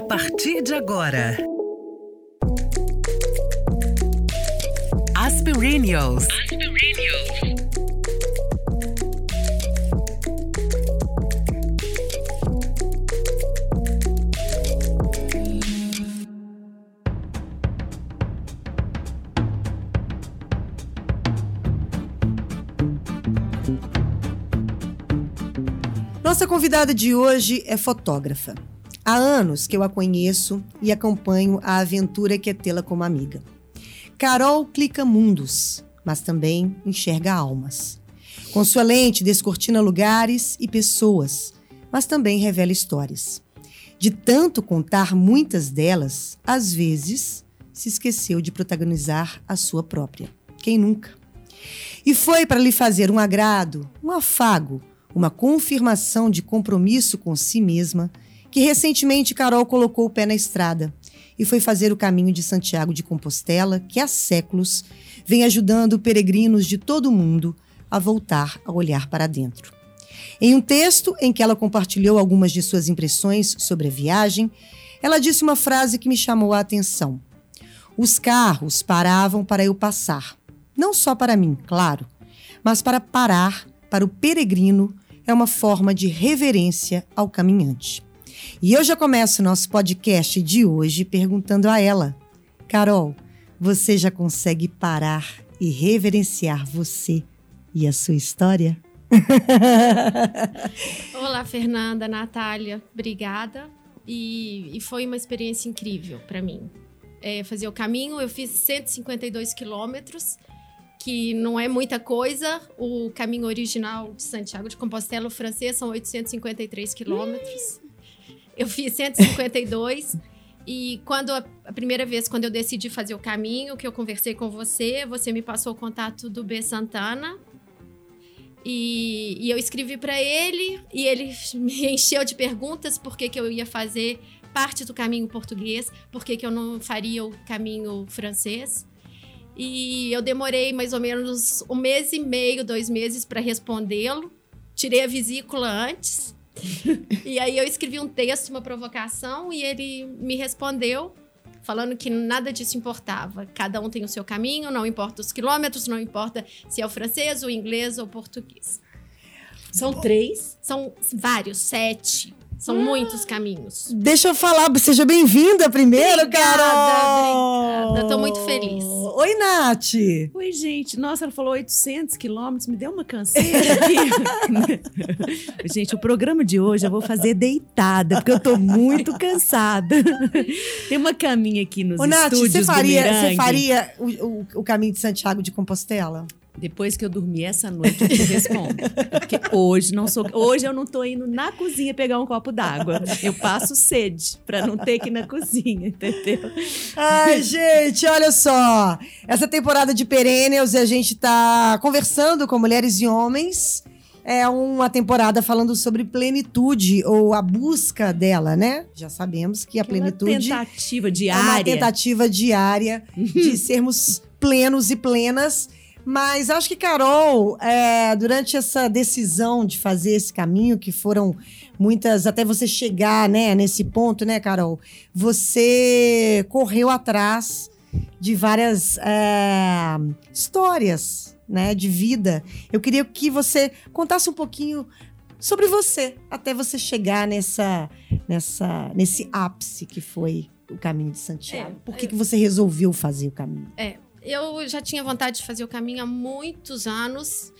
A partir de agora. Aspirinios. Nossa convidada de hoje é fotógrafa. Há anos que eu a conheço e acompanho a aventura que é tê-la como amiga. Carol clica mundos, mas também enxerga almas. Com sua lente, descortina lugares e pessoas, mas também revela histórias. De tanto contar muitas delas, às vezes se esqueceu de protagonizar a sua própria. Quem nunca? E foi para lhe fazer um agrado, um afago, uma confirmação de compromisso com si mesma que recentemente Carol colocou o pé na estrada e foi fazer o caminho de Santiago de Compostela, que há séculos vem ajudando peregrinos de todo o mundo a voltar a olhar para dentro. Em um texto em que ela compartilhou algumas de suas impressões sobre a viagem, ela disse uma frase que me chamou a atenção. Os carros paravam para eu passar. Não só para mim, claro, mas para parar para o peregrino é uma forma de reverência ao caminhante. E eu já começo o nosso podcast de hoje perguntando a ela: Carol, você já consegue parar e reverenciar você e a sua história? Olá, Fernanda, Natália, obrigada. E, e foi uma experiência incrível para mim. É, fazer o caminho, eu fiz 152 quilômetros, que não é muita coisa. O caminho original de Santiago de Compostela, o francês, são 853 quilômetros. Eu fiz 152. e quando a, primeira vez, quando eu decidi fazer o caminho, que eu conversei com você, você me passou o contato do B Santana. E, e eu escrevi para ele e ele me encheu de perguntas por que, que eu ia fazer parte do caminho português, por que, que eu não faria o caminho francês. E eu demorei mais ou menos um mês e meio, dois meses para respondê-lo. Tirei a vesícula antes e aí eu escrevi um texto, uma provocação, e ele me respondeu falando que nada disso importava. Cada um tem o seu caminho, não importa os quilômetros, não importa se é o francês, o inglês ou o português. São três? São vários, sete. São ah, muitos caminhos. Deixa eu falar, seja bem-vinda primeiro, obrigada, Carol! Obrigada, tô muito feliz. Oi, Nath! Oi, gente. Nossa, ela falou 800 quilômetros, me deu uma canseira aqui. gente, o programa de hoje eu vou fazer deitada, porque eu tô muito cansada. Tem uma caminha aqui nos Ô, Nath, estúdios você faria, Você faria o, o, o caminho de Santiago de Compostela? Depois que eu dormir essa noite, eu te respondo. Porque hoje não sou. Hoje eu não tô indo na cozinha pegar um copo d'água. Eu passo sede para não ter que ir na cozinha, entendeu? Ai, gente, olha só. Essa temporada de Perennials a gente tá conversando com mulheres e homens. É uma temporada falando sobre plenitude ou a busca dela, né? Já sabemos que a Aquela plenitude tentativa diária. é uma tentativa diária de sermos plenos e plenas mas acho que, Carol, é, durante essa decisão de fazer esse caminho, que foram muitas, até você chegar né, nesse ponto, né, Carol? Você correu atrás de várias é, histórias né, de vida. Eu queria que você contasse um pouquinho sobre você, até você chegar nessa, nessa, nesse ápice que foi o caminho de Santiago. É, Por que, é, que você resolveu fazer o caminho? É, eu já tinha vontade de fazer o caminho há muitos anos.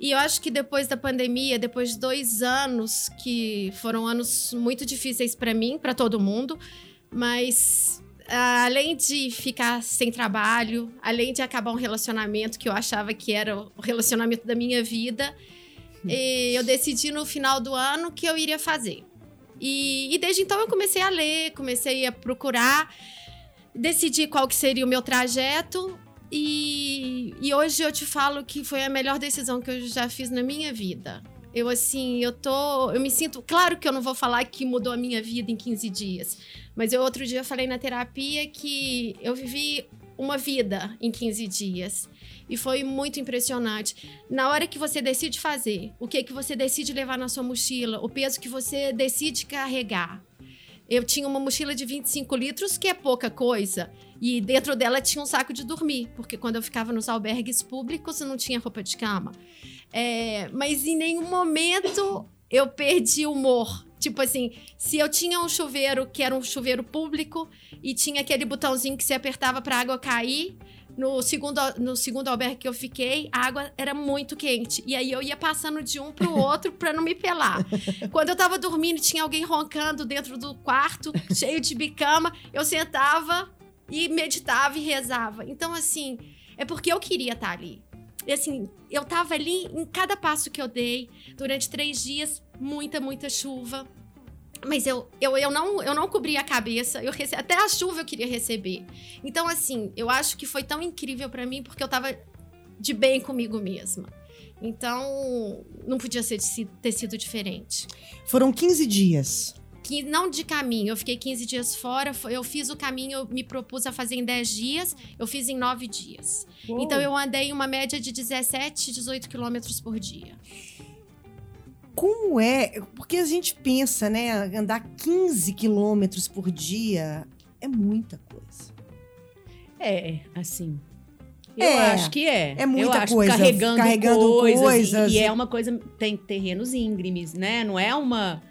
E eu acho que depois da pandemia, depois de dois anos, que foram anos muito difíceis para mim, para todo mundo, mas além de ficar sem trabalho, além de acabar um relacionamento que eu achava que era o relacionamento da minha vida, hum. eu decidi no final do ano que eu iria fazer. E, e desde então eu comecei a ler, comecei a procurar decidi qual que seria o meu trajeto e, e hoje eu te falo que foi a melhor decisão que eu já fiz na minha vida. Eu, assim, eu tô. Eu me sinto. Claro que eu não vou falar que mudou a minha vida em 15 dias. Mas eu outro dia falei na terapia que eu vivi uma vida em 15 dias. E foi muito impressionante. Na hora que você decide fazer, o que que você decide levar na sua mochila, o peso que você decide carregar, eu tinha uma mochila de 25 litros, que é pouca coisa. E dentro dela tinha um saco de dormir, porque quando eu ficava nos albergues públicos, eu não tinha roupa de cama. É, mas em nenhum momento eu perdi o humor. Tipo assim, se eu tinha um chuveiro que era um chuveiro público e tinha aquele botãozinho que se apertava para a água cair, no segundo, no segundo albergue que eu fiquei, a água era muito quente. E aí eu ia passando de um pro outro para não me pelar. Quando eu tava dormindo e tinha alguém roncando dentro do quarto, cheio de bicama, eu sentava e meditava e rezava. Então, assim, é porque eu queria estar ali. E assim, eu tava ali em cada passo que eu dei, durante três dias, muita, muita chuva. Mas eu, eu, eu, não, eu não cobri a cabeça, eu rece... até a chuva eu queria receber. Então, assim, eu acho que foi tão incrível para mim porque eu tava de bem comigo mesma. Então, não podia ser, ter sido diferente. Foram 15 dias. Que, não de caminho, eu fiquei 15 dias fora. Eu fiz o caminho, eu me propus a fazer em 10 dias, eu fiz em 9 dias. Uou. Então, eu andei uma média de 17, 18 quilômetros por dia como é? Porque a gente pensa, né? Andar 15 quilômetros por dia é muita coisa. É, assim. Eu é, acho que é. É muita eu acho, coisa. Carregando, carregando coisas. coisas. E, e, é uma coisa. Tem terrenos íngremes, né? Não é uma.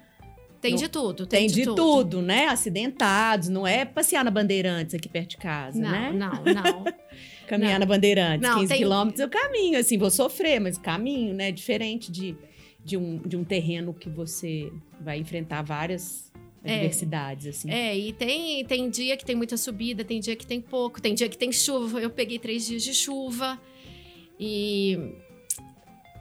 Tem de tudo. Tem, tem de, de tudo. tudo. né? Acidentados. Não é passear na Bandeirantes aqui perto de casa, não, né? Não, não. Caminhar não. na Bandeirantes, não, 15 tem... quilômetros, eu caminho, assim, vou sofrer, mas caminho, né? Diferente de de um, de um terreno que você vai enfrentar várias é, adversidades, assim. É, e tem, tem dia que tem muita subida, tem dia que tem pouco, tem dia que tem chuva. Eu peguei três dias de chuva. E.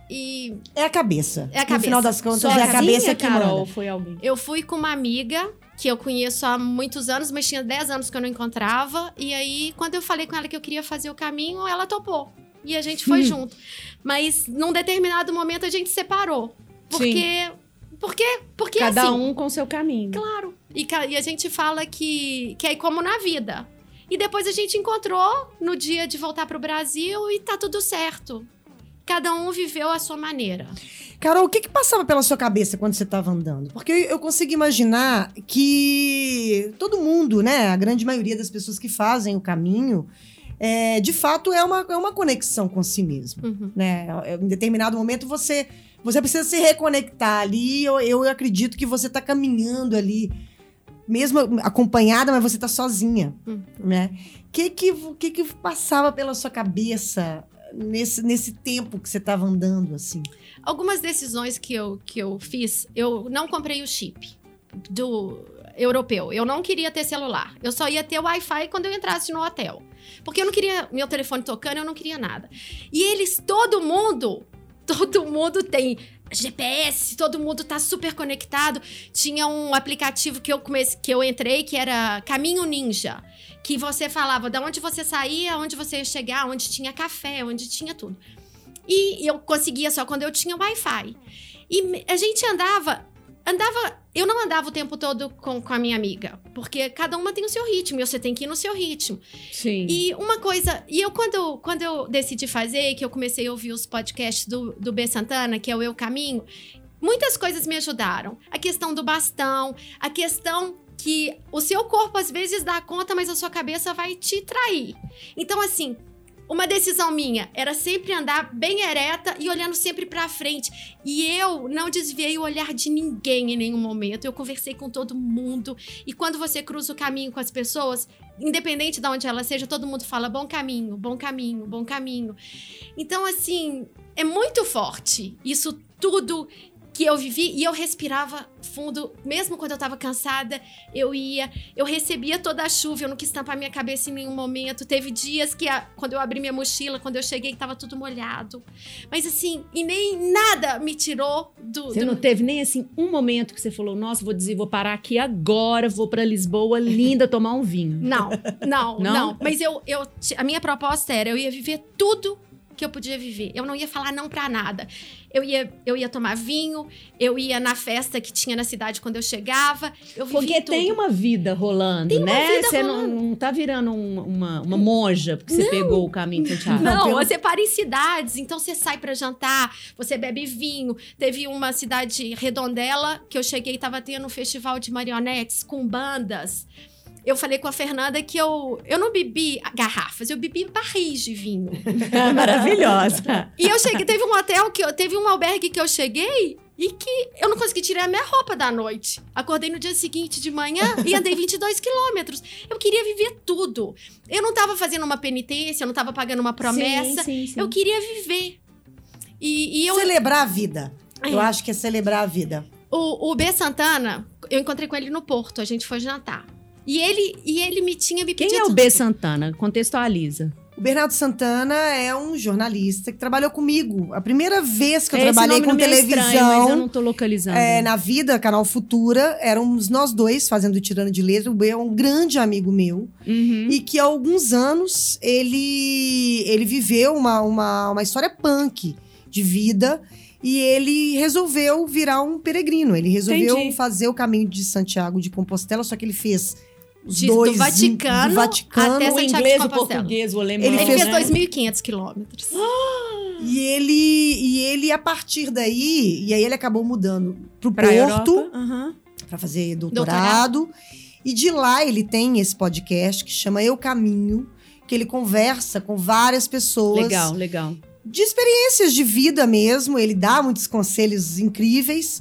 E. É a cabeça. É a cabeça. No final das contas, Sozinha, é a cabeça que Carol, manda. foi alguém? Eu fui com uma amiga que eu conheço há muitos anos, mas tinha 10 anos que eu não encontrava. E aí, quando eu falei com ela que eu queria fazer o caminho, ela topou. E a gente foi junto. Mas num determinado momento a gente separou. Porque. Sim. Porque, porque Cada assim, um com seu caminho. Claro. E, e a gente fala que, que é como na vida. E depois a gente encontrou no dia de voltar para o Brasil e tá tudo certo. Cada um viveu a sua maneira. Carol, o que, que passava pela sua cabeça quando você estava andando? Porque eu consigo imaginar que todo mundo, né, a grande maioria das pessoas que fazem o caminho, é, de fato é uma, é uma conexão com si mesmo. Uhum. Né? Em determinado momento você você precisa se reconectar ali. Eu, eu acredito que você está caminhando ali, mesmo acompanhada, mas você está sozinha, hum. né? O que que, que que passava pela sua cabeça nesse, nesse tempo que você estava andando, assim? Algumas decisões que eu, que eu fiz, eu não comprei o chip do europeu. Eu não queria ter celular. Eu só ia ter Wi-Fi quando eu entrasse no hotel. Porque eu não queria meu telefone tocando, eu não queria nada. E eles, todo mundo, todo mundo tem GPS, todo mundo tá super conectado. Tinha um aplicativo que eu comecei, que eu entrei que era Caminho Ninja, que você falava de onde você saía, onde você ia chegar, onde tinha café, onde tinha tudo. E eu conseguia só quando eu tinha Wi-Fi. E a gente andava andava. Eu não andava o tempo todo com, com a minha amiga, porque cada uma tem o seu ritmo e você tem que ir no seu ritmo. Sim. E uma coisa. E eu, quando, quando eu decidi fazer, que eu comecei a ouvir os podcasts do, do B Santana, que é o Eu Caminho, muitas coisas me ajudaram. A questão do bastão, a questão que o seu corpo às vezes dá conta, mas a sua cabeça vai te trair. Então, assim, uma decisão minha era sempre andar bem ereta e olhando sempre para frente. E eu não desviei o olhar de ninguém em nenhum momento. Eu conversei com todo mundo. E quando você cruza o caminho com as pessoas, independente de onde ela seja, todo mundo fala bom caminho, bom caminho, bom caminho. Então, assim, é muito forte isso tudo que eu vivi e eu respirava fundo, mesmo quando eu tava cansada, eu ia, eu recebia toda a chuva, eu não quis tampar minha cabeça em nenhum momento. Teve dias que a, quando eu abri minha mochila, quando eu cheguei, tava tudo molhado. Mas assim, e nem nada me tirou do Você do... não teve nem assim um momento que você falou: "Nossa, vou dizer, vou parar aqui agora, vou para Lisboa, linda, tomar um vinho". Não, não, não, não. Mas eu eu a minha proposta era eu ia viver tudo que eu podia viver. Eu não ia falar não pra nada. Eu ia, eu ia tomar vinho, eu ia na festa que tinha na cidade quando eu chegava. Eu Porque tudo. tem uma vida rolando, Tem né? vida você não, rolando. não tá virando um- uma, uma monja porque você pegou o caminho de Santiago. Não, pelo- você para em cidades, então você sai pra jantar, você bebe vinho. Teve uma cidade redondela que eu cheguei e tava tendo um festival de marionetes com bandas. Eu falei com a Fernanda que eu, eu não bebi garrafas, eu bebi barris de vinho. Maravilhosa. E eu cheguei, teve um hotel que eu, teve um albergue que eu cheguei e que eu não consegui tirar a minha roupa da noite. Acordei no dia seguinte de manhã e andei 22 quilômetros. Eu queria viver tudo. Eu não tava fazendo uma penitência, eu não tava pagando uma promessa. Sim, sim, sim. Eu queria viver. E, e eu, Celebrar a vida. Eu É. acho que é celebrar a vida. o, o B Santana, eu encontrei com ele no Porto, a gente foi jantar. E ele, e ele me tinha me Quem pedido... é o B Santana? Contextualiza. O Bernardo Santana é um jornalista que trabalhou comigo. A primeira vez que eu Esse trabalhei nome com não me é televisão. estranho, mas eu não tô localizando. É, na vida, Canal Futura, éramos nós dois fazendo Tirando de Letra. O B é um grande amigo meu. Uhum. E que há alguns anos ele, ele viveu uma, uma, uma história punk de vida. E ele resolveu virar um peregrino. Ele resolveu Entendi. fazer o caminho de Santiago de Compostela, só que ele fez os De- do dois. Vaticano do Vaticano. até o Santiago de inglês, o português, o alemão. Ele fez- fez 2.500 quilômetros. E ele, e ele, a partir daí, e aí ele acabou mudando pro Pra Porto. Aham. para fazer doutorado. E de lá ele tem esse podcast que chama Eu Caminho, que ele conversa com várias pessoas Legal, legal. de experiências de vida mesmo. Ele dá muitos conselhos incríveis.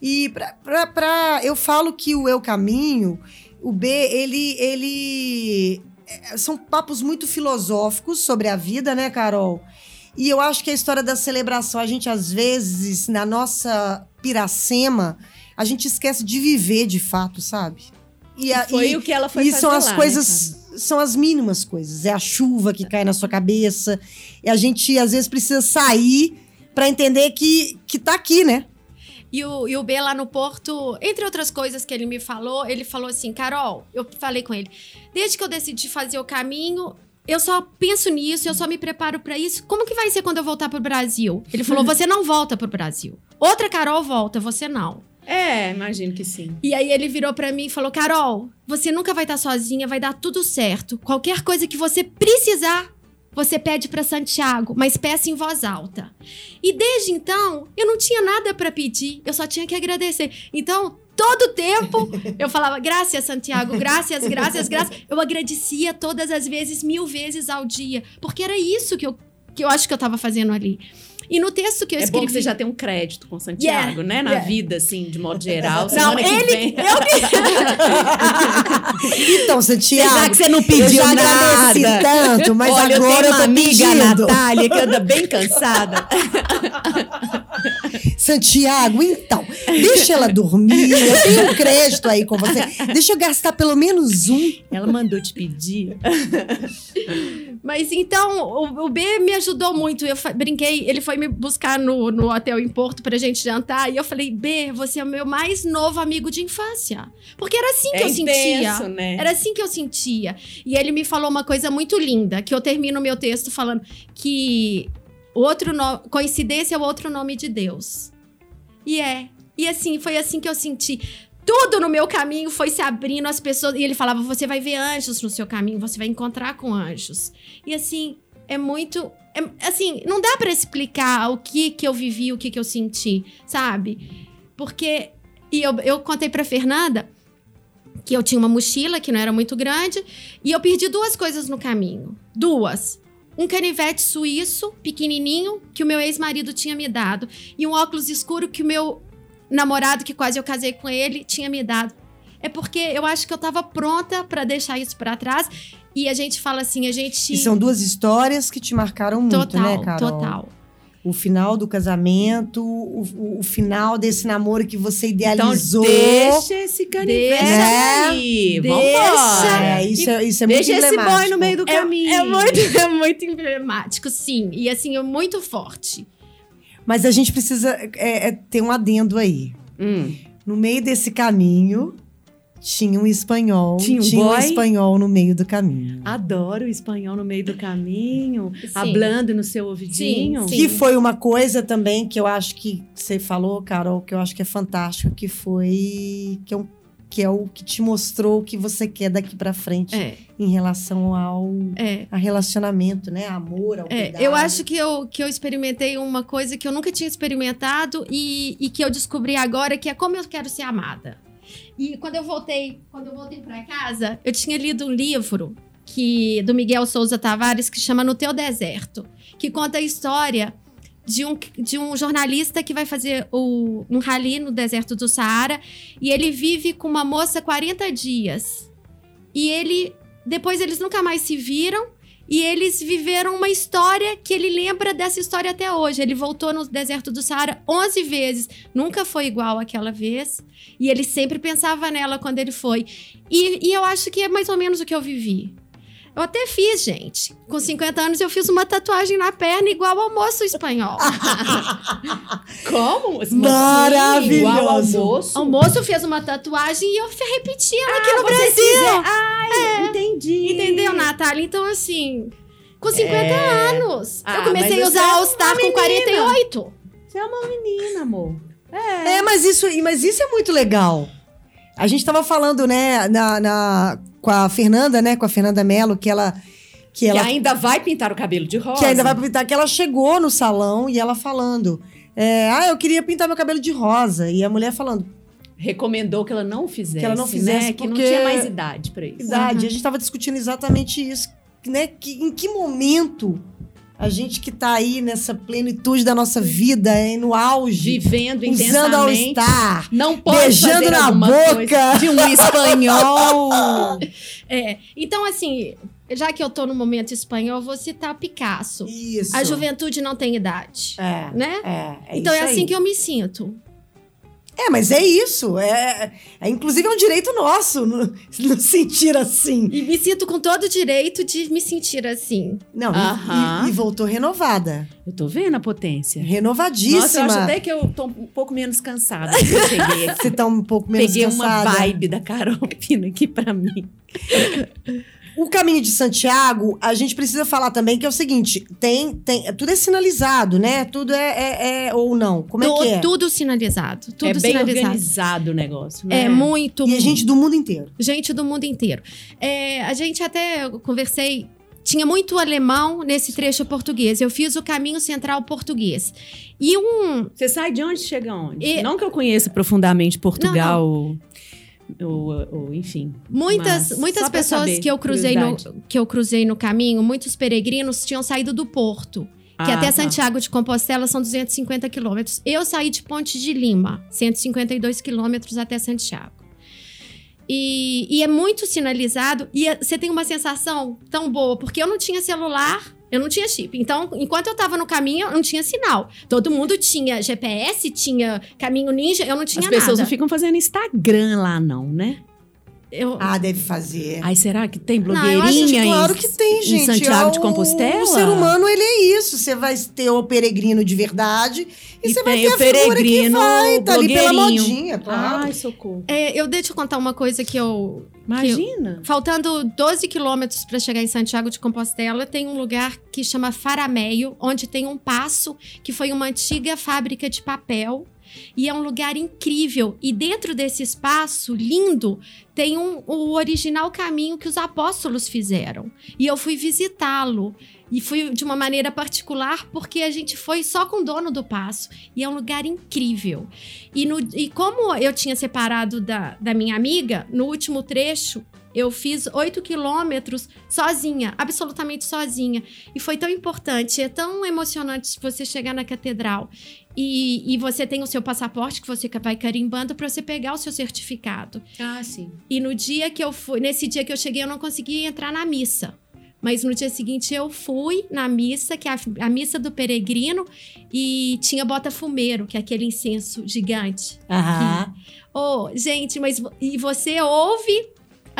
E pra, pra, pra- eu falo que o Eu Caminho, o B, ele, ele é, são papos muito filosóficos sobre a vida, né, Carol? E eu acho que a história da celebração, a gente às vezes, na nossa piracema, a gente esquece de viver de fato, sabe? E, a- Foi e- o que ela foi e fazer são as lá, né, coisas, são as mínimas coisas. É a chuva que cai na sua cabeça. E a gente, às vezes, precisa sair pra entender que, que tá aqui, né? E o, e o B lá no Porto, entre outras coisas que ele me falou, ele falou assim: Carol, eu falei com ele, desde que eu decidi fazer o caminho, eu só penso nisso, eu só me preparo pra isso. Como que vai ser quando eu voltar pro Brasil? Ele falou: você não volta pro Brasil. Outra Carol volta, você não. É, imagino que sim. E aí ele virou pra mim e falou: Carol, você nunca vai estar sozinha, vai dar tudo certo. Qualquer coisa que você precisar, você pede pra Santiago, mas peça em voz alta. E desde então, eu não tinha nada pra pedir, eu só tinha que agradecer. Então, todo tempo eu falava: "Graças, Santiago, graças, graças, graças". Eu agradecia todas as vezes, mil vezes ao dia, porque era isso que eu que eu acho que eu tava fazendo ali. E no texto que eu É escrevi bom que você já tem um crédito com Santiago, Yeah, né? Na yeah. vida, assim, de modo geral. Não, ele- vem. Então, Santiago. Já que você não eu pediu já nada. tanto, mas Olha, agora eu eu, tenho uma tô amiga, a pedindo. Natália, que anda bem cansada. Santiago, então, deixa ela dormir. Eu tenho um crédito aí com você. Deixa eu gastar pelo menos um. Ela mandou te pedir. Mas então, o, o B me ajudou muito. Eu brinquei, ele foi me buscar no, no hotel em Porto pra gente jantar. E eu falei, B, você é o meu mais novo amigo de infância. Porque era assim que É eu sentia. intenso, né? Era assim que eu sentia. E ele me falou uma coisa muito linda, que eu termino o meu texto falando que o outro no... coincidência é o outro nome de Deus. E é. E assim, foi assim que eu senti. Tudo no meu caminho foi se abrindo, as pessoas. E ele falava: você vai ver anjos no seu caminho, você vai encontrar com anjos. E assim, é muito. é- assim, não dá pra explicar o que que eu vivi, o que que eu senti, sabe? Porque. E eu, eu contei pra Fernanda que eu tinha uma mochila que não era muito grande e eu perdi duas coisas no caminho. Duas. Um canivete suíço, pequenininho, que o meu ex-marido tinha me dado. E um óculos escuro que o meu namorado, que quase eu casei com ele, tinha me dado. É porque eu acho que eu tava pronta pra deixar isso pra trás. E a gente fala assim, a gente. E são duas histórias que te marcaram muito, total, né, Carol? total. O final do casamento, o, o- o final desse namoro que você Então, idealizou. deixa esse canivete Deixa. aí. Deixa. É, isso, é- isso é muito Deixa esse emblemático. boy no meio do É, caminho. é muito, é muito emblemático, sim. E assim, é muito forte. Mas a gente precisa é, é, ter um adendo aí. Hum. No meio desse caminho, Tinha um espanhol. Tinha um um boy? espanhol no meio do caminho. Adoro o espanhol no meio do caminho, Sim. hablando no seu ouvidinho. Sim. Que foi uma coisa também que eu acho que você falou, Carol, que eu acho que é fantástico, que foi que é, um, que é o que te mostrou o que você quer daqui pra frente É, em relação ao é. a relacionamento, né? Amor, ao É, eu acho que eu, que eu experimentei uma coisa que eu nunca tinha experimentado e, e que eu descobri agora, que é como eu quero ser amada. E quando eu voltei, quando eu voltei para casa, eu tinha lido um livro que do Miguel Souza Tavares que chama No Teu Deserto, que conta a história de um, de um jornalista que vai fazer o, um rally no deserto do Saara e ele vive com uma moça 40 dias. E ele depois eles nunca mais se viram e eles viveram uma história que ele lembra dessa história até hoje. Ele voltou no deserto do Saara 11 vezes. Nunca foi igual aquela vez. E ele sempre pensava nela quando ele foi. E, e eu acho que é mais ou menos o que eu vivi. Eu até fiz, gente. Com 50 anos eu fiz uma tatuagem na perna igual ao moço espanhol. Como? Maravilhoso. Igual almoço? o moço fez uma tatuagem e eu repeti ela aqui no Brasil. fizer- Ai, entendi. Entendeu, Natália? Então, assim, com 50 É. anos. Ah, eu comecei a usar é All Star com menina. 48. Você é uma menina, amor. É. É, mas isso, mas isso é muito legal. A gente tava falando, né, na, na- com a Fernanda, né, com a Fernanda Mello, que ela que Que ela ainda vai pintar o cabelo de rosa. que ainda vai pintar, que ela chegou no salão e ela falando, é, ah, eu queria pintar meu cabelo de rosa e a mulher falando, Recomendou que ela não fizesse, Que ela não fizesse né? Que não porque- tinha mais idade pra isso. idade. A gente tava discutindo exatamente isso, né, que em que momento a gente que tá aí nessa plenitude da nossa vida, hein, no auge, Vivendo usando All intensamente. Star, Não pode beijando na boca de um espanhol. É, então, assim, já que eu tô no momento espanhol, eu vou citar Picasso. Isso. A juventude não tem idade, É, né? é, é então é isso aí. assim que eu me sinto. É, mas é isso. É, é, inclusive é um direito nosso no, no sentir assim. E me sinto com todo o direito de me sentir assim. Não, e- Aham. e, e voltou renovada. Eu tô vendo a potência. Renovadíssima. Nossa, eu acho até que eu tô um pouco menos cansada que eu cheguei aqui. Você tá um pouco menos Peguei uma cansada. vibe da Carol vindo aqui pra mim. O caminho de Santiago, a gente precisa falar também que é o seguinte: tem, tem, tudo é sinalizado, né? Tudo é, é- é- ou não. Como é Tu- que é? Tudo sinalizado. Tudo é bem sinalizado. organizado o negócio, né? É muito. E a gente do mundo inteiro. gente do mundo inteiro. É, a gente até conversei. Tinha muito alemão nesse trecho português. Eu fiz o caminho central português. E um. Você sai de onde chega onde? E- Não que eu conheça profundamente Portugal, Ou, ou- ou, enfim. Muitas, Mas, muitas pessoas saber, que eu, cruzei no, que eu cruzei no caminho, muitos peregrinos tinham saído do Porto. Que Ah, até tá. Santiago de Compostela são 250 quilômetros. Eu saí de Ponte de Lima, 152 quilômetros até Santiago. E, e é muito sinalizado. E é- você tem uma sensação tão boa, porque eu não tinha celular, eu não tinha chip. Então, enquanto eu tava no caminho, eu não tinha sinal. Todo mundo tinha GPS, tinha caminho ninja, eu não tinha As pessoas nada. não ficam fazendo Instagram lá, não, né? Eu, Ah, deve fazer. Ai, será que tem Não, eu blogueirinha acho que Claro em, que tem, em gente. Santiago de É o- Compostela? O ser humano, ele é isso. Você vai ter o peregrino de verdade e, E você vai ter o a figura que peregrino vai, tá ali pela modinha, claro. Ai, socorro. é, eu deixa eu contar uma coisa que eu, Imagina. Faltando 12 quilômetros para chegar em Santiago de Compostela, tem um lugar que chama Farameio, onde tem um passo que foi uma antiga fábrica de papel. E é um lugar incrível. E dentro desse espaço lindo, tem um, o original caminho que os apóstolos fizeram. E eu fui visitá-lo. E fui de uma maneira particular, porque a gente foi só com o dono do passo. E é um lugar incrível. E, no- e como eu tinha separado da, da minha amiga, no último trecho, eu fiz oito quilômetros sozinha, absolutamente sozinha. E foi tão importante, é tão emocionante você chegar na catedral e, e você tem o seu passaporte que você vai carimbando para você pegar o seu certificado. Ah, sim. E no dia que eu fui, nesse dia que eu cheguei, eu não consegui entrar na missa. Mas no dia seguinte eu fui na missa, que é a, a missa do peregrino, e tinha bota fumeiro, que é aquele incenso gigante. Aham. Oh, gente, mas e você ouve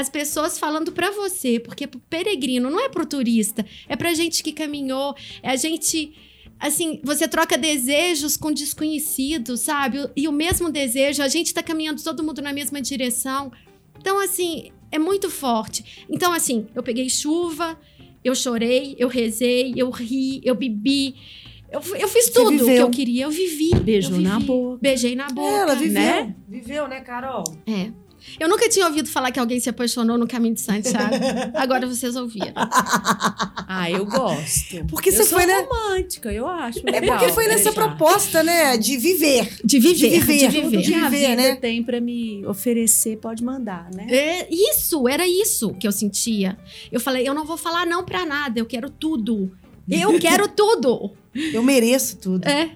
as pessoas falando pra você, porque pro peregrino não é pro turista, é pra gente que caminhou, é a gente assim, você troca desejos com desconhecidos, sabe? E o mesmo desejo, a gente tá caminhando todo mundo na mesma direção. Então, assim, é muito forte. Então, assim, eu peguei chuva, eu chorei, eu rezei, eu ri, eu bebi. Eu, eu fiz Você tudo que viveu. eu queria, eu vivi. Beijou eu vivi. na boca. Beijei na boca. Ela viveu. né? Viveu, né, Carol? É. Eu nunca tinha ouvido falar que alguém se apaixonou no caminho de Santiago. Agora vocês ouviram. Ah, eu gosto. Porque eu você sou foi, né? romântica, eu acho. É legal porque foi nessa beijar. proposta, né, de viver. De viver, De viver, de tudo viver. de que a vida né? tem pra me oferecer, pode mandar, né? É, isso, era isso que eu sentia. Eu falei, eu não vou falar não pra nada, eu quero tudo. Eu quero tudo. Eu mereço tudo. É.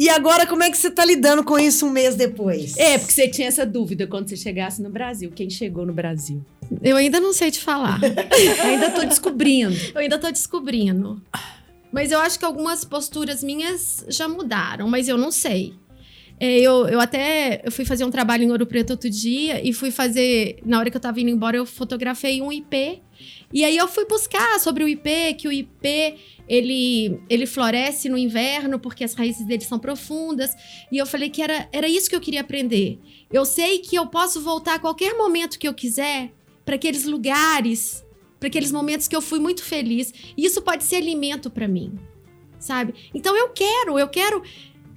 E agora, como é que você tá lidando com isso um mês depois? É, porque você tinha essa dúvida quando você chegasse no Brasil. Quem chegou no Brasil? Eu ainda não sei te falar. Ainda tô descobrindo. Eu ainda tô descobrindo. Mas eu acho que algumas posturas minhas já mudaram, mas eu não sei. É, eu, eu até eu fui fazer um trabalho em Ouro Preto outro dia e fui fazer. Na hora que eu tava indo embora, eu fotografei um IP. E aí eu fui buscar sobre o IP, que o IP ele, ele floresce no inverno porque as raízes dele são profundas. E eu falei que era, era isso que eu queria aprender. Eu sei que eu posso voltar a qualquer momento que eu quiser para aqueles lugares, para aqueles momentos que eu fui muito feliz. E isso pode ser alimento para mim, sabe? Então eu quero, eu quero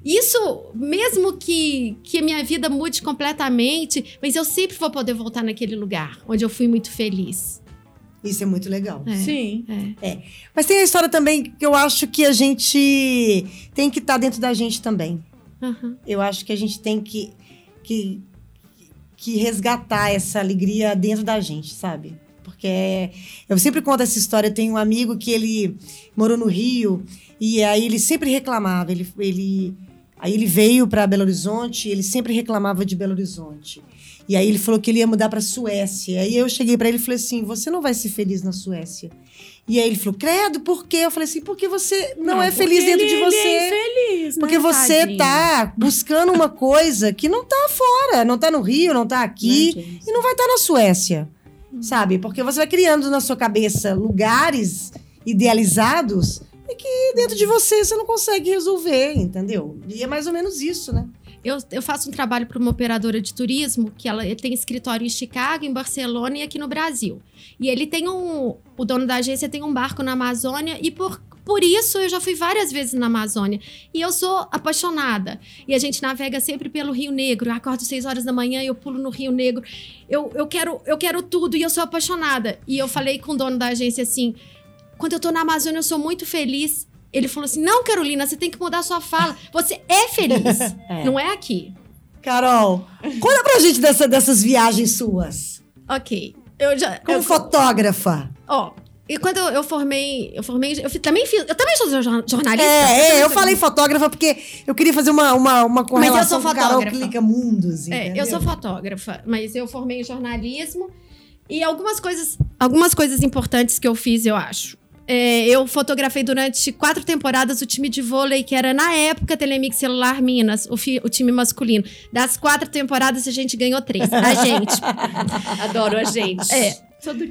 isso, mesmo que, que minha vida mude completamente, mas eu sempre vou poder voltar naquele lugar onde eu fui muito feliz. Isso é muito legal. É, Sim. é. Mas tem a história também que eu acho que a gente tem que estar dentro da gente também. Aham. Eu acho que a gente tem que, que, que resgatar essa alegria dentro da gente, sabe? Porque é- eu sempre conto essa história. Eu tenho um amigo que ele morou no Rio e aí ele sempre reclamava. Ele, ele, aí ele veio para Belo Horizonte e ele sempre reclamava de Belo Horizonte. E aí ele falou que ele ia mudar para Suécia. Aí eu cheguei para ele e falei assim: "Você não vai ser feliz na Suécia?" E aí ele falou: "Credo, por quê?" Eu falei assim: "Porque você não, é porque feliz dentro de você." Ele é infeliz, né, Porque você tadinho? tá buscando uma coisa que não tá fora, não tá no Rio, não tá aqui Né, gente? e não vai estar na Suécia. Sabe? Porque você vai criando na sua cabeça lugares idealizados e que dentro de você você não consegue resolver, entendeu? E é mais ou menos isso, né? Eu, eu faço um trabalho para uma operadora de turismo que ela tem escritório em Chicago, em Barcelona e aqui no Brasil. E ele tem um. O dono da agência tem um barco na Amazônia e por. Por isso, eu já fui várias vezes na Amazônia. E eu sou apaixonada. E a gente navega sempre pelo Rio Negro. Eu acordo seis horas da manhã e eu pulo no Rio Negro. Eu, eu, quero, eu quero tudo e eu sou apaixonada. E eu falei com o dono da agência assim: quando eu tô na Amazônia, eu sou muito feliz. Ele falou assim: não, Carolina, você tem que mudar a sua fala. Você é feliz. É. Não é aqui. Carol, conta pra gente dessa- dessas viagens suas. Ok. Eu já. Como eu, fotógrafa. Ó. E quando eu, eu formei, eu formei, eu também fiz, eu também sou jor- jornalista. É, é, eu sou- falei fotógrafa porque eu queria fazer uma, uma, uma correlação sou com Carol fotógrafa. Clica Mundos, É, entendeu? eu sou fotógrafa, mas eu formei em jornalismo e algumas coisas, algumas coisas importantes que eu fiz, eu acho. É, eu fotografei durante quatro temporadas o time de vôlei, que era na época Telemix Celular Minas, o, fi- o time masculino. Das quatro temporadas, a gente ganhou três. A gente. Adoro a gente. É.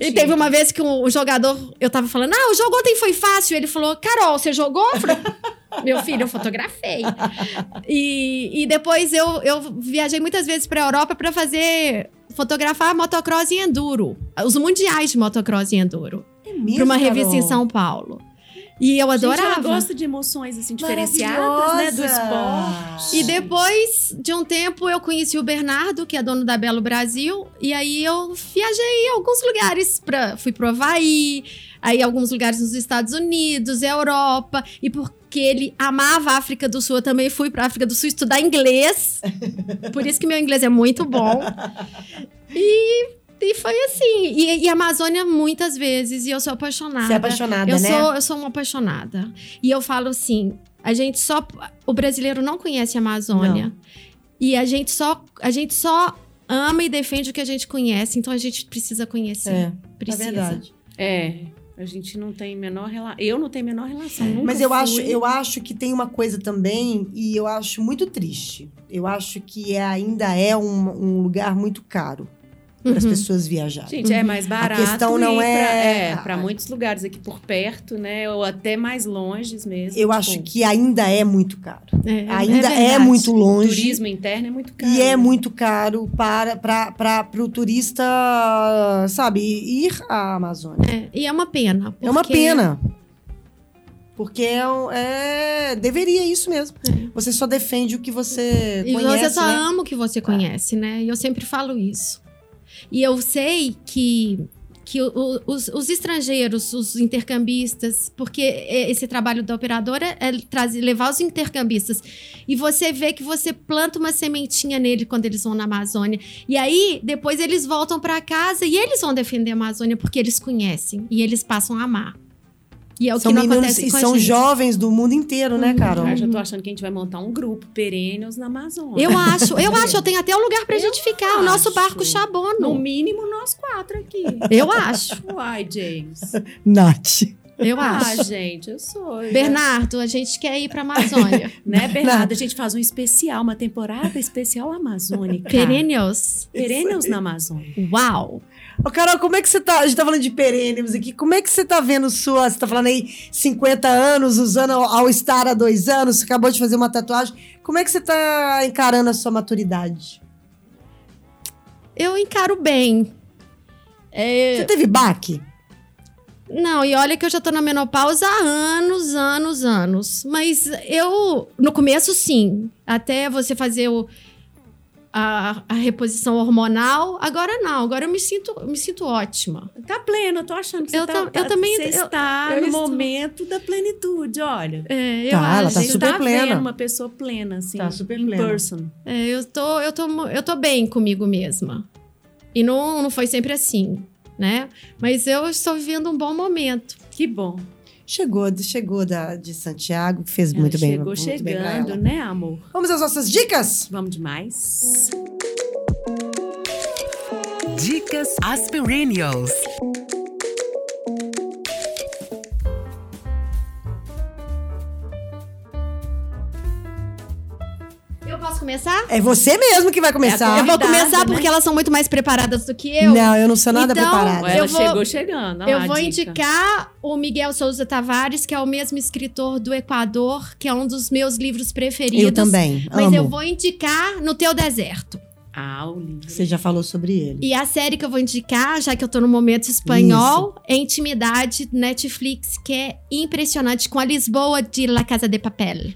E teve uma vez que o, o jogador, eu tava falando, ah, o jogo ontem foi fácil. Ele falou, Carol, você jogou? Eu falei, Meu filho, eu fotografei. E, e depois eu, eu viajei muitas vezes pra Europa pra fazer, fotografar motocross e enduro. Os mundiais de motocross e enduro. Mesmo, pra uma revista Carol? em São Paulo. E eu Gente, adorava. ela gosta de emoções assim diferenciadas, né? Do esporte. E depois de um tempo eu conheci o Bernardo, que é dono da Belo Brasil, e aí eu viajei em alguns lugares para fui pro Havaí, aí alguns lugares nos Estados Unidos, Europa, e porque ele amava a África do Sul, eu também fui para África do Sul estudar inglês. Por isso que meu inglês é muito bom. E e foi assim. E, e Amazônia muitas vezes. E eu sou apaixonada. Você é apaixonada, eu né? Sou, eu sou uma apaixonada. E eu falo assim: a gente só. O brasileiro não conhece a Amazônia. E a gente só. A gente só ama e defende o que a gente conhece. Então a gente precisa conhecer. É, precisa. é verdade. É. A gente não tem menor relação. Eu não tenho menor relação. Nunca Mas eu fui. acho, eu acho que tem uma coisa também, e eu acho muito triste. Eu acho que é- ainda é um, um lugar muito caro. Para as Uhum. pessoas viajarem. Gente, é mais barato. questão não ir é- Pra, é, para muitos lugares aqui por perto, né? Ou até mais longes mesmo. Eu tipo, acho que ainda é muito caro. É, ainda é, verdade. muito longe. turismo interno é muito caro. E é né? muito caro para para o turista, sabe, ir à Amazônia. É, e é uma pena. É uma porque- pena. Porque é, é- deveria isso mesmo. Você só defende o que você E conhece, você só né? ama o que você conhece, né? E eu sempre falo isso. E eu sei que, que os, os estrangeiros, os intercambistas, porque e- esse trabalho da operadora é trazer, levar os intercambistas. E você vê que você planta uma sementinha nele quando eles vão na Amazônia. E aí, depois eles voltam para casa e eles vão defender a Amazônia porque eles conhecem e eles passam a amar. E é o São que não meninos acontece com a são gente. jovens do mundo inteiro, né, Carol? Eu já tô achando que a gente vai montar um grupo perennials na Amazônia. Eu acho, eu acho, eu tenho até um lugar pra Eu gente ficar, o nosso acho. barco No chabono. mínimo, nós quatro aqui. Eu acho, Uai, James. Nath. Eu Ah, acho. gente, eu sou. eu- Bernardo, a gente quer ir pra Amazônia. Né, Bernardo? A gente faz um especial, uma temporada especial amazônica. Perennials. Perennials na Amazônia. Uau. Ô, Carol, como é que você tá? A gente tá falando de perênios aqui. Como é que você tá vendo sua. Você tá falando aí 50 anos, usando ao, ao Star há dois anos, você acabou de fazer uma tatuagem. Como é que você tá encarando a sua maturidade? Eu encaro bem. É, Você teve baque? Não, e olha que eu já tô na menopausa há anos, anos, anos. Mas eu, no começo, sim. Até você fazer o, a, a reposição hormonal. Agora não, agora eu me sinto, me sinto ótima. Tá pleno, eu tô achando que você Eu tá, tam- eu também- Você eu- está eu no estou- momento da plenitude, olha. É, eu Tá, ela acho. tá Você super está plena. vendo uma pessoa plena, assim. Tá super in plena. person. É, eu tô, eu tô, eu tô bem comigo mesma. E não, não foi sempre assim, né? Mas eu estou vivendo um bom momento. Que bom. Chegou, chegou da, de Santiago, fez Ela muito bem. chegou muito bem chegando, ela. né, amor? Vamos às nossas dicas? Vamos demais. Dicas Aspirinios. Posso começar? É você mesmo que vai começar. eu vou começar né? porque elas são muito mais preparadas do que eu. Não, eu não sou nada Então, preparada. Ela Eu vou- chegou chegando. Eu vou dica. indicar o Miguel Souza Tavares, que é o mesmo escritor do Equador, que é um dos meus livros preferidos. Eu também. Mas amo. eu vou indicar No Teu Deserto. Ah, o livro. Você já falou sobre ele. E a série que eu vou indicar, já que eu tô no momento espanhol, é Intimidade Netflix, que é impressionante, com a Lisboa de La Casa de Papel.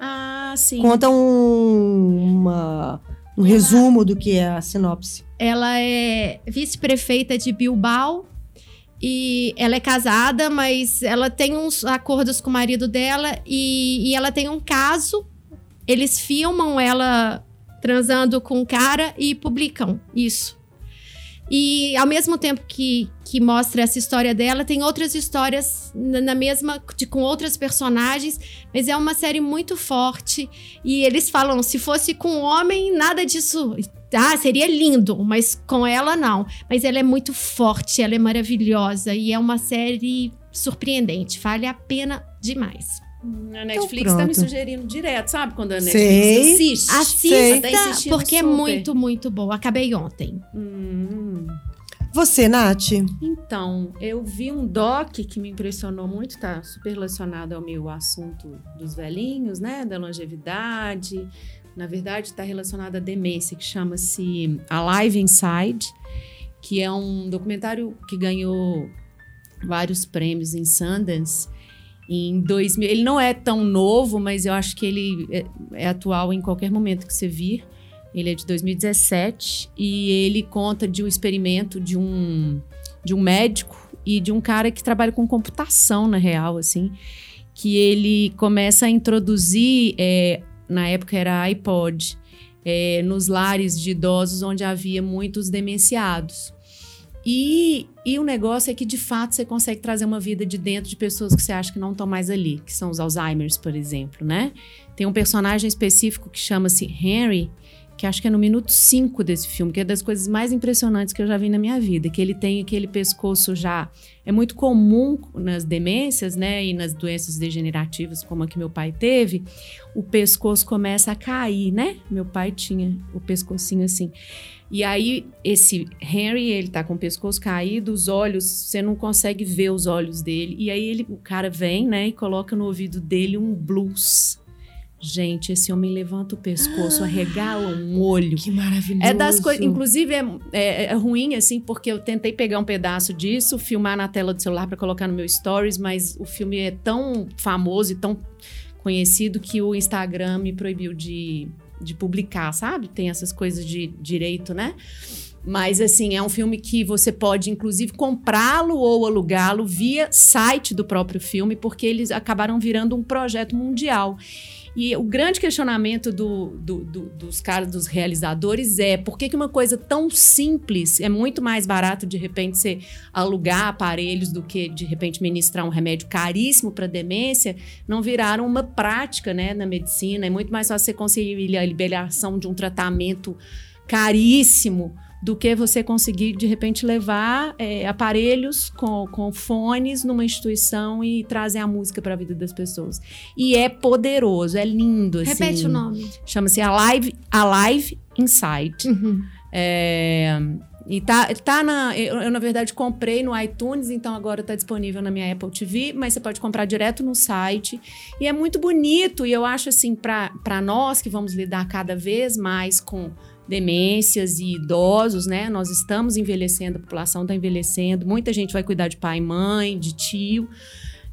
Ah, sim. Conta um, uma- um resumo do que é a sinopse. Ela é vice-prefeita de Bilbao e ela é casada, mas ela tem uns acordos com o marido dela e, e ela tem um caso. Eles filmam ela transando com o cara e publicam isso. E ao mesmo tempo que, que mostra essa história dela, tem outras histórias na, na mesma, de, com outras personagens, mas é uma série muito forte. E eles falam: se fosse com um homem, nada disso. Ah, seria lindo, mas com ela não. Mas ela é muito forte, ela é maravilhosa e é uma série surpreendente. Vale a pena demais. A Netflix tá me sugerindo direto, sabe? Quando a Sei. Netflix assiste. Assista, Tá porque é super. muito, muito boa. Acabei ontem. Hum. Você, Nath? Então, eu vi um doc que me impressionou muito, tá super relacionado ao meu assunto dos velhinhos, né? Da longevidade. Na verdade, está relacionado à demência, que chama-se Alive Inside, que é um documentário que ganhou vários prêmios em Sundance. Em 2000, ele não é tão novo, mas eu acho que ele é, é atual em qualquer momento que você vir. Ele é de 2017 e ele conta de um experimento de um, de um médico e de um cara que trabalha com computação, na real, assim, que ele começa a introduzir, é, na época era iPod, é, nos lares de idosos onde havia muitos demenciados. E, e o negócio é que, de fato, você consegue trazer uma vida de dentro de pessoas que você acha que não estão mais ali, que são os Alzheimer's, por exemplo, né? Tem um personagem específico que chama-se Henry, que acho que é no minuto 5 desse filme, que é das coisas mais impressionantes que eu já vi na minha vida, que ele tem aquele pescoço já... É muito comum nas demências, né, e nas doenças degenerativas, como a que meu pai teve, o pescoço começa a cair, né? Meu pai tinha o pescocinho assim. E aí, esse Henry, ele tá com o pescoço caído, os olhos, você não consegue ver os olhos dele. E aí, ele, o cara vem, né, e coloca no ouvido dele um blues. Gente, esse homem levanta o pescoço, arregala um olho. Que maravilhoso. É das coisas. Inclusive, é, é, é ruim, assim, porque eu tentei pegar um pedaço disso, filmar na tela do celular para colocar no meu stories, mas o filme é tão famoso e tão conhecido que o Instagram me proibiu de, de publicar, sabe? Tem essas coisas de direito, né? Mas, assim, é um filme que você pode, inclusive, comprá-lo ou alugá-lo via site do próprio filme, porque eles acabaram virando um projeto mundial. E o grande questionamento do, do, do, dos caras, dos realizadores, é por que, que uma coisa tão simples é muito mais barato, de repente, você alugar aparelhos do que, de repente, ministrar um remédio caríssimo para demência, não viraram uma prática né, na medicina. É muito mais fácil você conseguir a liberação de um tratamento caríssimo do que você conseguir, de repente, levar é, aparelhos com, com fones numa instituição e trazer a música para a vida das pessoas. E é poderoso, é lindo. Assim. Repete o nome. Chama-se Alive, Alive Inside. Uhum. É, e tá, tá na. Eu, eu, na verdade, comprei no iTunes, então agora tá disponível na minha Apple TV, mas você pode comprar direto no site. E é muito bonito, e eu acho assim, para nós que vamos lidar cada vez mais com demências e idosos, né? Nós estamos envelhecendo, a população está envelhecendo, muita gente vai cuidar de pai, mãe, de tio.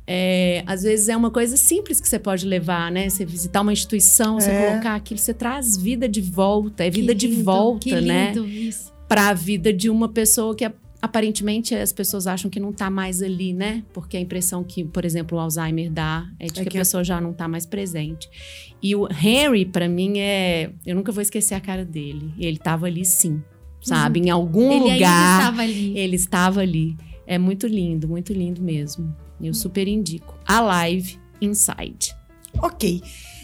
É, às vezes é uma coisa simples que você pode levar, né? Você visitar uma instituição, você É. colocar aquilo, você traz vida de volta, é vida Que de lindo, volta, né? lindo Isso. Para a vida de uma pessoa que aparentemente as pessoas acham que não tá mais ali, né? Porque a impressão que, por exemplo, o Alzheimer dá é de É que, que a pessoa já não tá mais presente. E o Henry, para mim, é. Eu nunca vou esquecer a cara dele. Ele tava ali sim, sabe? Em algum Ele lugar. estava ali. Ele estava ali. É muito lindo, muito lindo mesmo. Eu super indico. Alive Inside. Ok.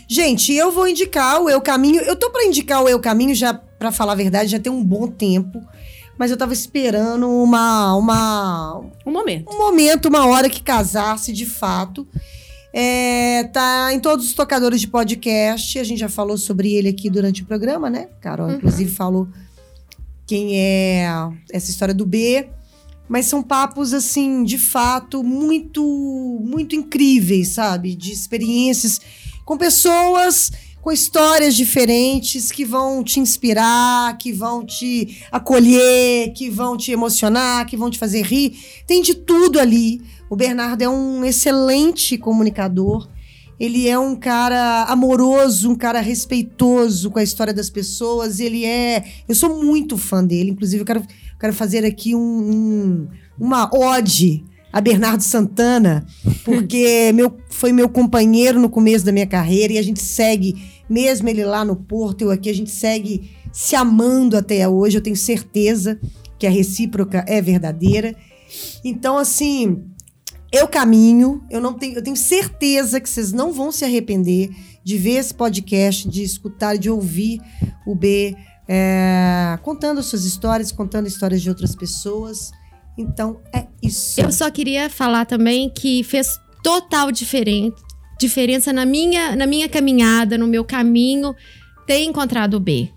Gente, eu vou indicar o Eu Caminho. Eu tô pra indicar o Eu Caminho já, pra falar a verdade, já tem um bom tempo. Mas eu tava esperando uma, uma, Um momento. um momento, uma hora que casasse de fato. É, tá em todos os tocadores de podcast. A gente já falou sobre ele aqui durante o programa, né? Carol, inclusive, falou quem é essa história do B. Mas são papos, assim, de fato, muito, muito incríveis, sabe? De experiências com pessoas com histórias diferentes que vão te inspirar, que vão te acolher, que vão te emocionar, que vão te fazer rir. Tem de tudo ali. O Bernardo é um excelente comunicador. Ele é um cara amoroso, um cara respeitoso com a história das pessoas. Ele é. Eu sou muito fã dele. Inclusive, eu quero, quero fazer aqui um, um- uma ode a Bernardo Santana, porque meu, foi meu companheiro no começo da minha carreira e a gente segue, mesmo ele lá no Porto, eu aqui, a gente segue se amando até hoje. Eu tenho certeza que a recíproca é verdadeira. Então, assim, eu caminho, eu não tenho, eu tenho certeza que vocês não vão se arrepender de ver esse podcast, de escutar, de ouvir o B é, contando suas histórias, contando histórias de outras pessoas. Então é isso. Eu só queria falar também que fez total diferen- diferença na minha, na minha caminhada, no meu caminho, ter encontrado o B.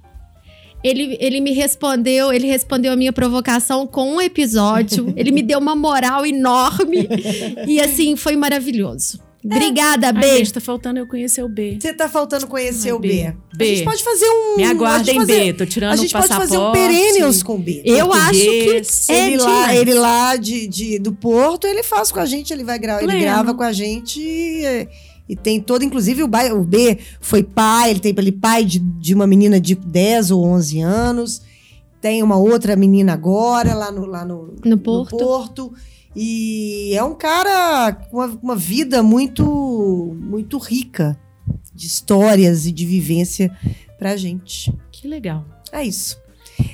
Ele, ele me respondeu, ele respondeu a minha provocação com um episódio. ele me deu uma moral enorme. e assim, foi maravilhoso. Obrigada, Ai, B. gente, tá faltando eu conhecer o B. Você tá faltando conhecer Ai, o B. B. A gente B. pode fazer um. Me a aguardem, fazer- B. Tô tirando A o gente pode passaporte. fazer um Perennials com B. Eu acho que Português. é ele, lá, ele lá de, de- do Porto, ele faz com a gente, ele vai gra ele grava com a gente e, e tem todo, inclusive o, ba- o B foi pai, ele tem ele pai de, de uma menina de 10 ou 11 anos, tem uma outra menina agora lá no, lá no, No Porto. Porto. E é um cara com uma, uma vida muito, muito rica de histórias e de vivência pra gente. Que legal. É isso.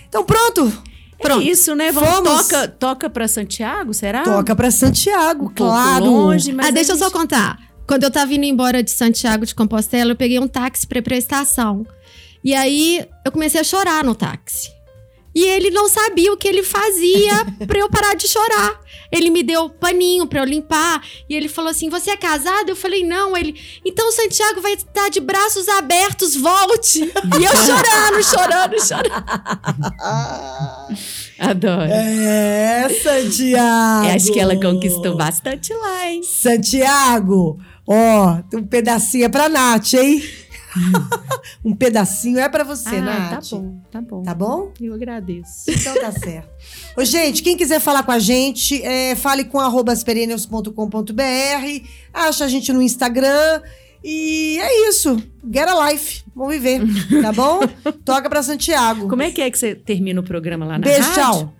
Então pronto, Pronto. isso, né? Vamos, Fomos. Toca, toca pra Santiago, será? toca pra Santiago, um claro. longe, mas ah, deixa eu só gente- contar. Quando eu tava indo embora de Santiago de Compostela, eu peguei um táxi pra ir pra estação. E aí eu comecei a chorar no táxi. E ele não sabia o que ele fazia pra eu parar de chorar. Ele me deu paninho pra eu limpar. E ele falou assim: Você é casado? Eu falei: Não. Ele, então Santiago vai estar de braços abertos, volte. E eu chorando, chorando, chorando. Adoro. É, Santiago. Eu acho que ela conquistou bastante lá, hein? Santiago, ó, um pedacinho é pra Nath, hein? um pedacinho é pra você, ah, Nath. tá bom, tá bom. Tá bom? Eu agradeço. Então tá certo. Ô, gente, quem quiser falar com a gente, é, fale com arroba asperennials.com.br, acha a gente no Instagram. E é isso. Get a life. Vamos viver, tá bom? Toca pra Santiago. Como é que é que você termina o programa lá na Beijo, rádio? tchau.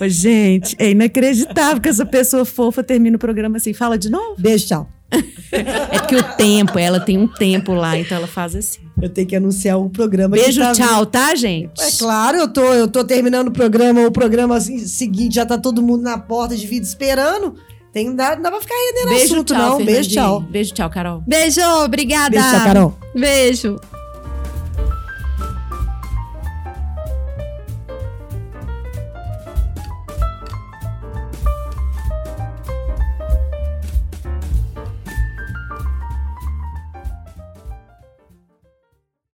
Gente, é inacreditável que essa pessoa fofa termina o programa assim. Fala de novo? Beijo, tchau. É porque o tempo, ela tem um tempo lá, então ela faz assim. Eu tenho que anunciar o programa. Beijo, tá tchau, tá, gente? É claro, eu tô, eu tô terminando o programa, o programa assim, seguinte já tá todo mundo na porta de vida esperando. Tem, dá, não dá pra ficar rendendo Beijo, assunto, tchau, não. Beijo, tchau. Beijo, tchau, Carol. Beijo, obrigada. Beijo, tchau, Carol. Beijo.